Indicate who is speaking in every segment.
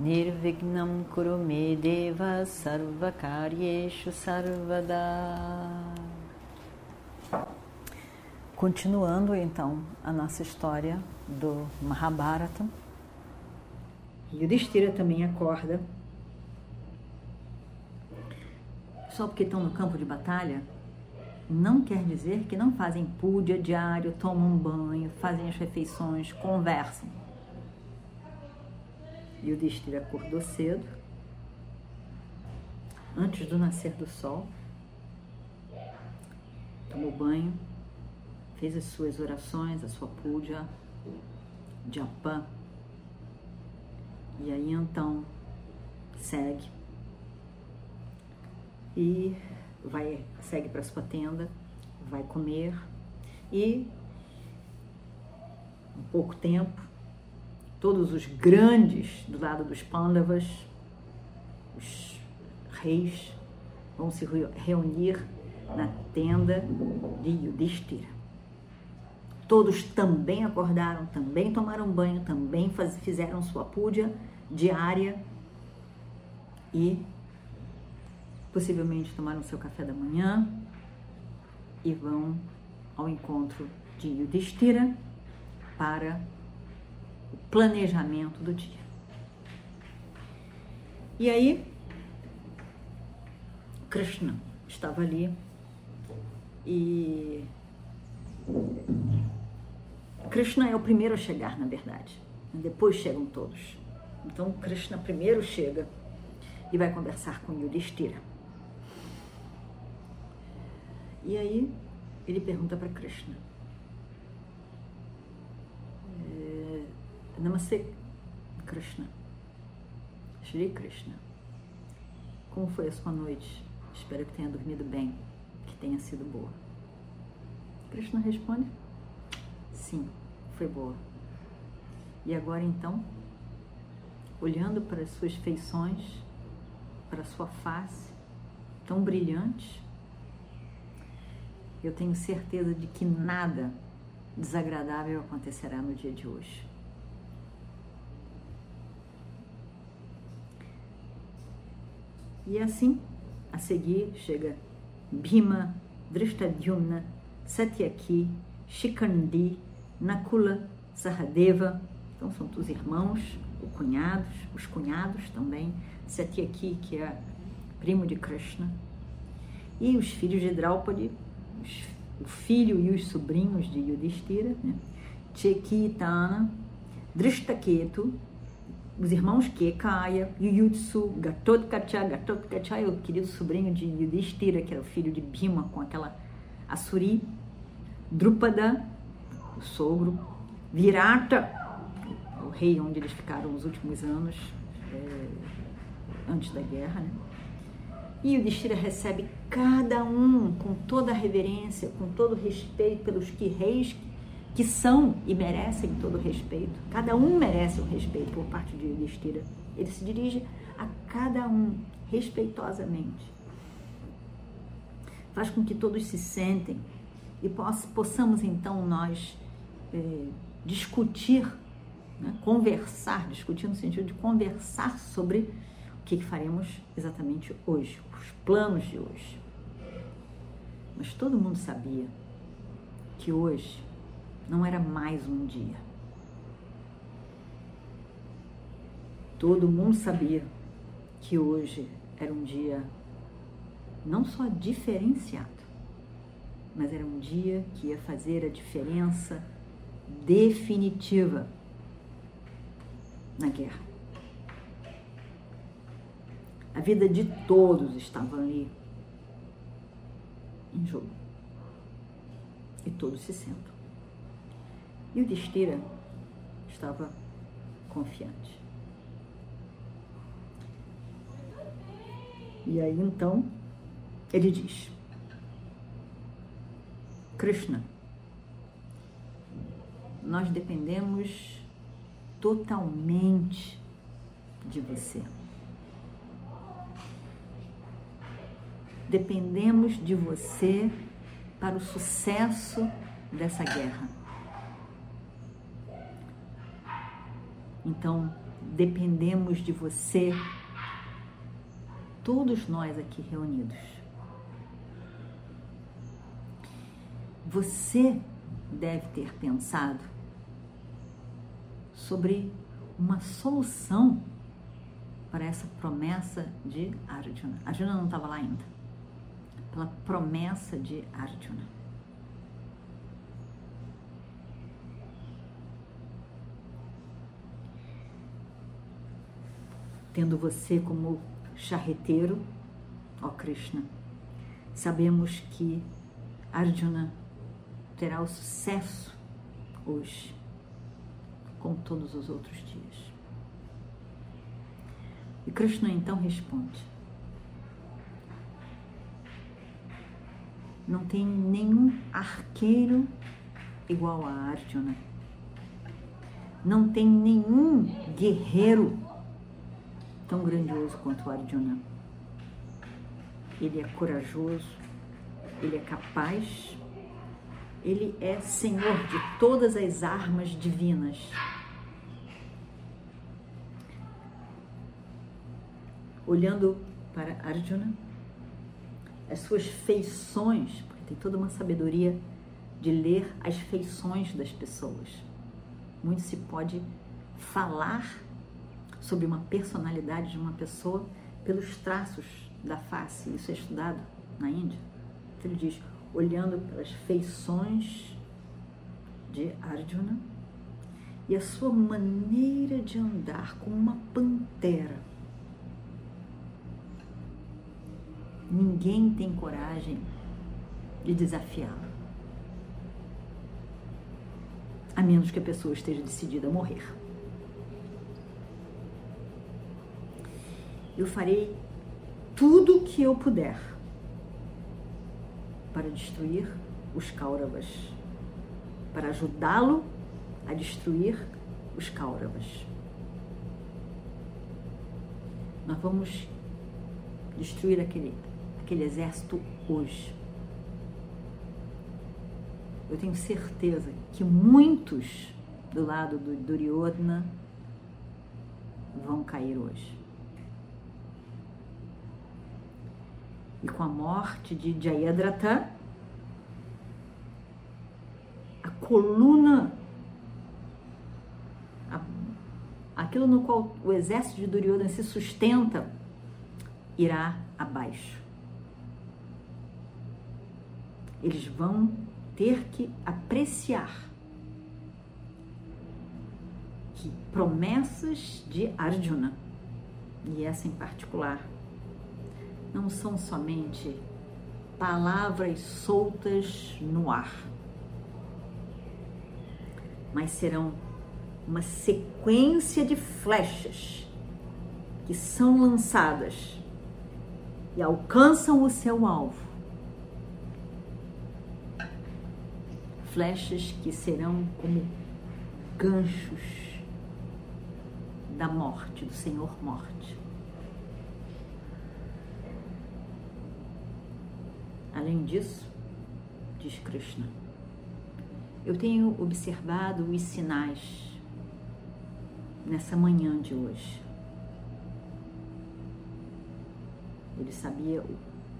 Speaker 1: Nirvignam Kurume Deva Sarvakaryeshu Sarvada Continuando então a nossa história do Mahabharata. Yudhishthira também acorda. Só porque estão no campo de batalha, não quer dizer que não fazem púdia diário, tomam um banho, fazem as refeições, conversam. Yudhishthira acordou cedo, antes do nascer do sol, tomou banho, fez as suas orações, a sua puja, japa. E aí então segue. E vai segue para sua tenda, vai comer. E em pouco tempo todos os grandes do lado dos Pandavas, os reis, vão se reunir na tenda de Yudhishthira. Todos também acordaram, também tomaram banho, também faz, fizeram sua púdia diária e possivelmente tomaram seu café da manhã e vão ao encontro de Yudhishthira para planejamento do dia. E aí, Krishna estava ali e Krishna é o primeiro a chegar, na verdade. Depois chegam todos. Então, Krishna primeiro chega e vai conversar com Yudhishthira. E aí, ele pergunta para Krishna: Namaste, Krishna. Shri Krishna. Como foi a sua noite? Espero que tenha dormido bem, que tenha sido boa. Krishna responde: Sim, foi boa. E agora então, olhando para as suas feições, para a sua face tão brilhante, eu tenho certeza de que nada desagradável acontecerá no dia de hoje. E assim, a seguir, chega Bhima, Drishtadyumna, Satyaki, Shikandi, Nakula, Sahadeva, então são os irmãos, os cunhados, os cunhados também, Satyaki, que é primo de Krishna, e os filhos de Draupadi, os, o filho e os sobrinhos de Yudhishthira, né? Chekitana, Drishtaketu, os irmãos Kekaya, Yuyutsu, Gatotkacha, Gatotkacha o querido sobrinho de Yudhishthira, que era o filho de Bhima, com aquela Asuri, Drupada, o sogro, Virata, o rei onde eles ficaram os últimos anos, é, antes da guerra, né? E o Destira recebe cada um com toda a reverência, com todo o respeito pelos que reis que são e merecem todo respeito. Cada um merece o respeito por parte de Yudhishthira. Ele se dirige a cada um respeitosamente. Faz com que todos se sentem e possamos então nós é, discutir, né, conversar, discutir no sentido de conversar sobre o que faremos exatamente hoje, os planos de hoje. Mas todo mundo sabia que hoje não era mais um dia. Todo mundo sabia que hoje era um dia não só diferenciado, mas era um dia que ia fazer a diferença definitiva na guerra. A vida de todos estava ali em jogo. E todos se sentam. E o Destira estava confiante. E aí então ele diz: Krishna, nós dependemos totalmente de você. Dependemos de você para o sucesso dessa guerra. Então, dependemos de você, todos nós aqui reunidos. Você deve ter pensado sobre uma solução para essa promessa de Arjuna. Arjuna não estava lá ainda. Pela promessa de Arjuna. Tendo você como charreteiro, ó Krishna, sabemos que Arjuna terá o sucesso hoje, como todos os outros dias. E Krishna então responde: Não tem nenhum arqueiro igual a Arjuna. Não tem nenhum guerreiro tão grandioso quanto Arjuna. Ele é corajoso, ele é capaz, ele é senhor de todas as armas divinas. olhando para Arjuna, as suas feições, porque tem toda uma sabedoria de ler as feições das pessoas. Muito se pode falar sobre uma personalidade de uma pessoa pelos traços da face. Isso é estudado na Índia. Então, ele diz, olhando pelas feições de Arjuna e a sua maneira de andar como uma pantera Ninguém tem coragem de desafiá-lo. A menos que a pessoa esteja decidida a morrer. Eu farei tudo o que eu puder para destruir os Kauravas, para ajudá-lo a destruir os Kauravas. Nós vamos destruir aquele aquele exército hoje. Eu tenho certeza que muitos do lado do Duryodhana vão cair hoje. E com a morte de Jayadratha, a coluna, a, aquilo no qual o exército de Duryodhana se sustenta, irá abaixo. eles vão ter que apreciar que promessas de Arjuna, e essa em particular, não são somente palavras soltas no ar, mas serão uma sequência de flechas que são lançadas e alcançam o seu alvo flechas que serão como ganchos da morte, do Senhor Morte. Além disso, diz Krishna, eu tenho observado os sinais nessa manhã de hoje. Ele sabia,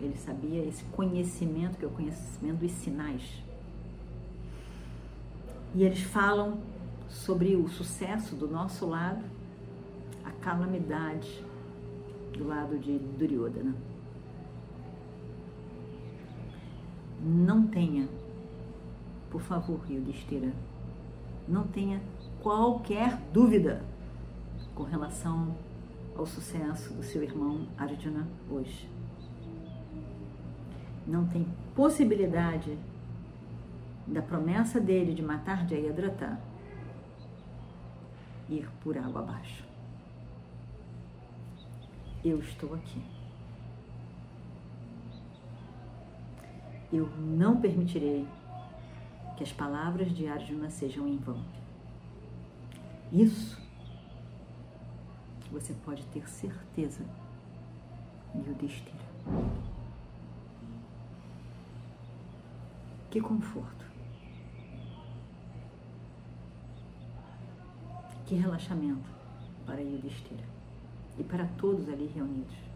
Speaker 1: ele sabia esse conhecimento que é o conhecimento dos sinais e eles falam sobre o sucesso do nosso lado, a calamidade do lado de Duryodhana. Não tenha, por favor, Yudhishthira, não tenha qualquer dúvida com relação ao sucesso do seu irmão Arjuna hoje. Não tem possibilidade da promessa dele de matar Jayadratha ir por água abaixo. Eu estou aqui. Eu não permitirei que as palavras de Arjuna sejam em vão. Isso você pode ter certeza, Yudhishthira. Que conforto. Que relaxamento para Yudhishthira e para todos ali reunidos.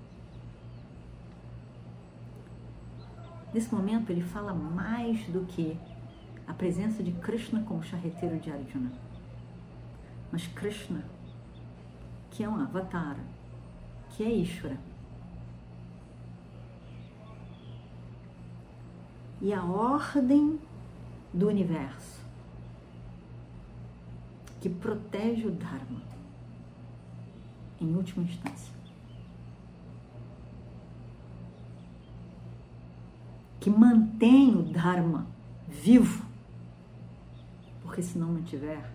Speaker 1: Nesse momento, ele fala mais do que a presença de Krishna como charreteiro de Arjuna. Mas Krishna, que é um avatar, que é Ishvara, e a ordem do universo que protege o Dharma em última instância. Que mantém o Dharma vivo, porque se não mantiver,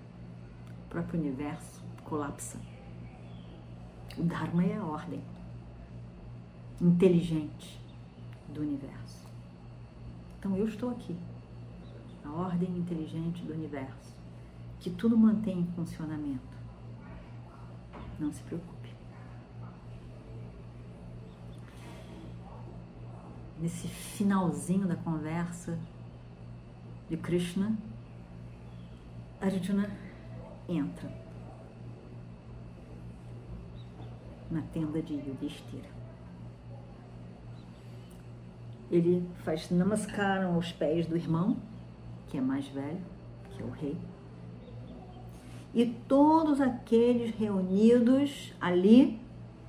Speaker 1: o próprio universo colapsa. O Dharma é a ordem inteligente do universo. Então eu estou aqui, a ordem inteligente do universo, que tudo mantém em funcionamento. Não se preocupe. Nesse finalzinho da conversa de Krishna, Arjuna entra na tenda de Yudhishthira ele faz namaskaram aos pés do irmão, que é mais velho, que é o rei. E todos aqueles reunidos ali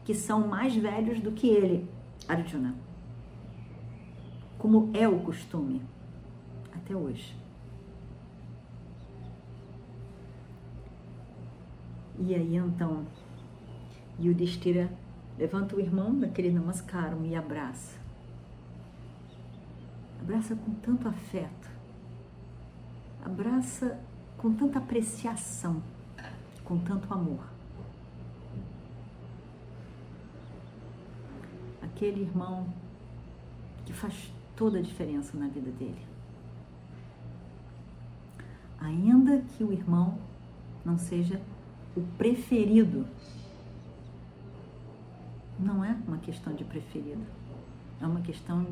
Speaker 1: que são mais velhos do que ele, Arjuna. Como é o costume até hoje. E aí então, Yudhishthira levanta o irmão daquele namaskaram e abraça abraça com tanto afeto, abraça com tanta apreciação, com tanto amor. Aquele irmão que faz toda a diferença na vida dele. Ainda que o irmão não seja o preferido, não é uma questão de preferido, é uma questão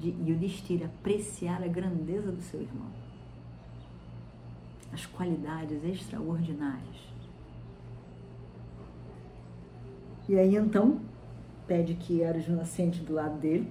Speaker 1: de Yudhishthira apreciar a grandeza do seu irmão, as qualidades extraordinárias. E aí então pede que Arjuna sente do lado dele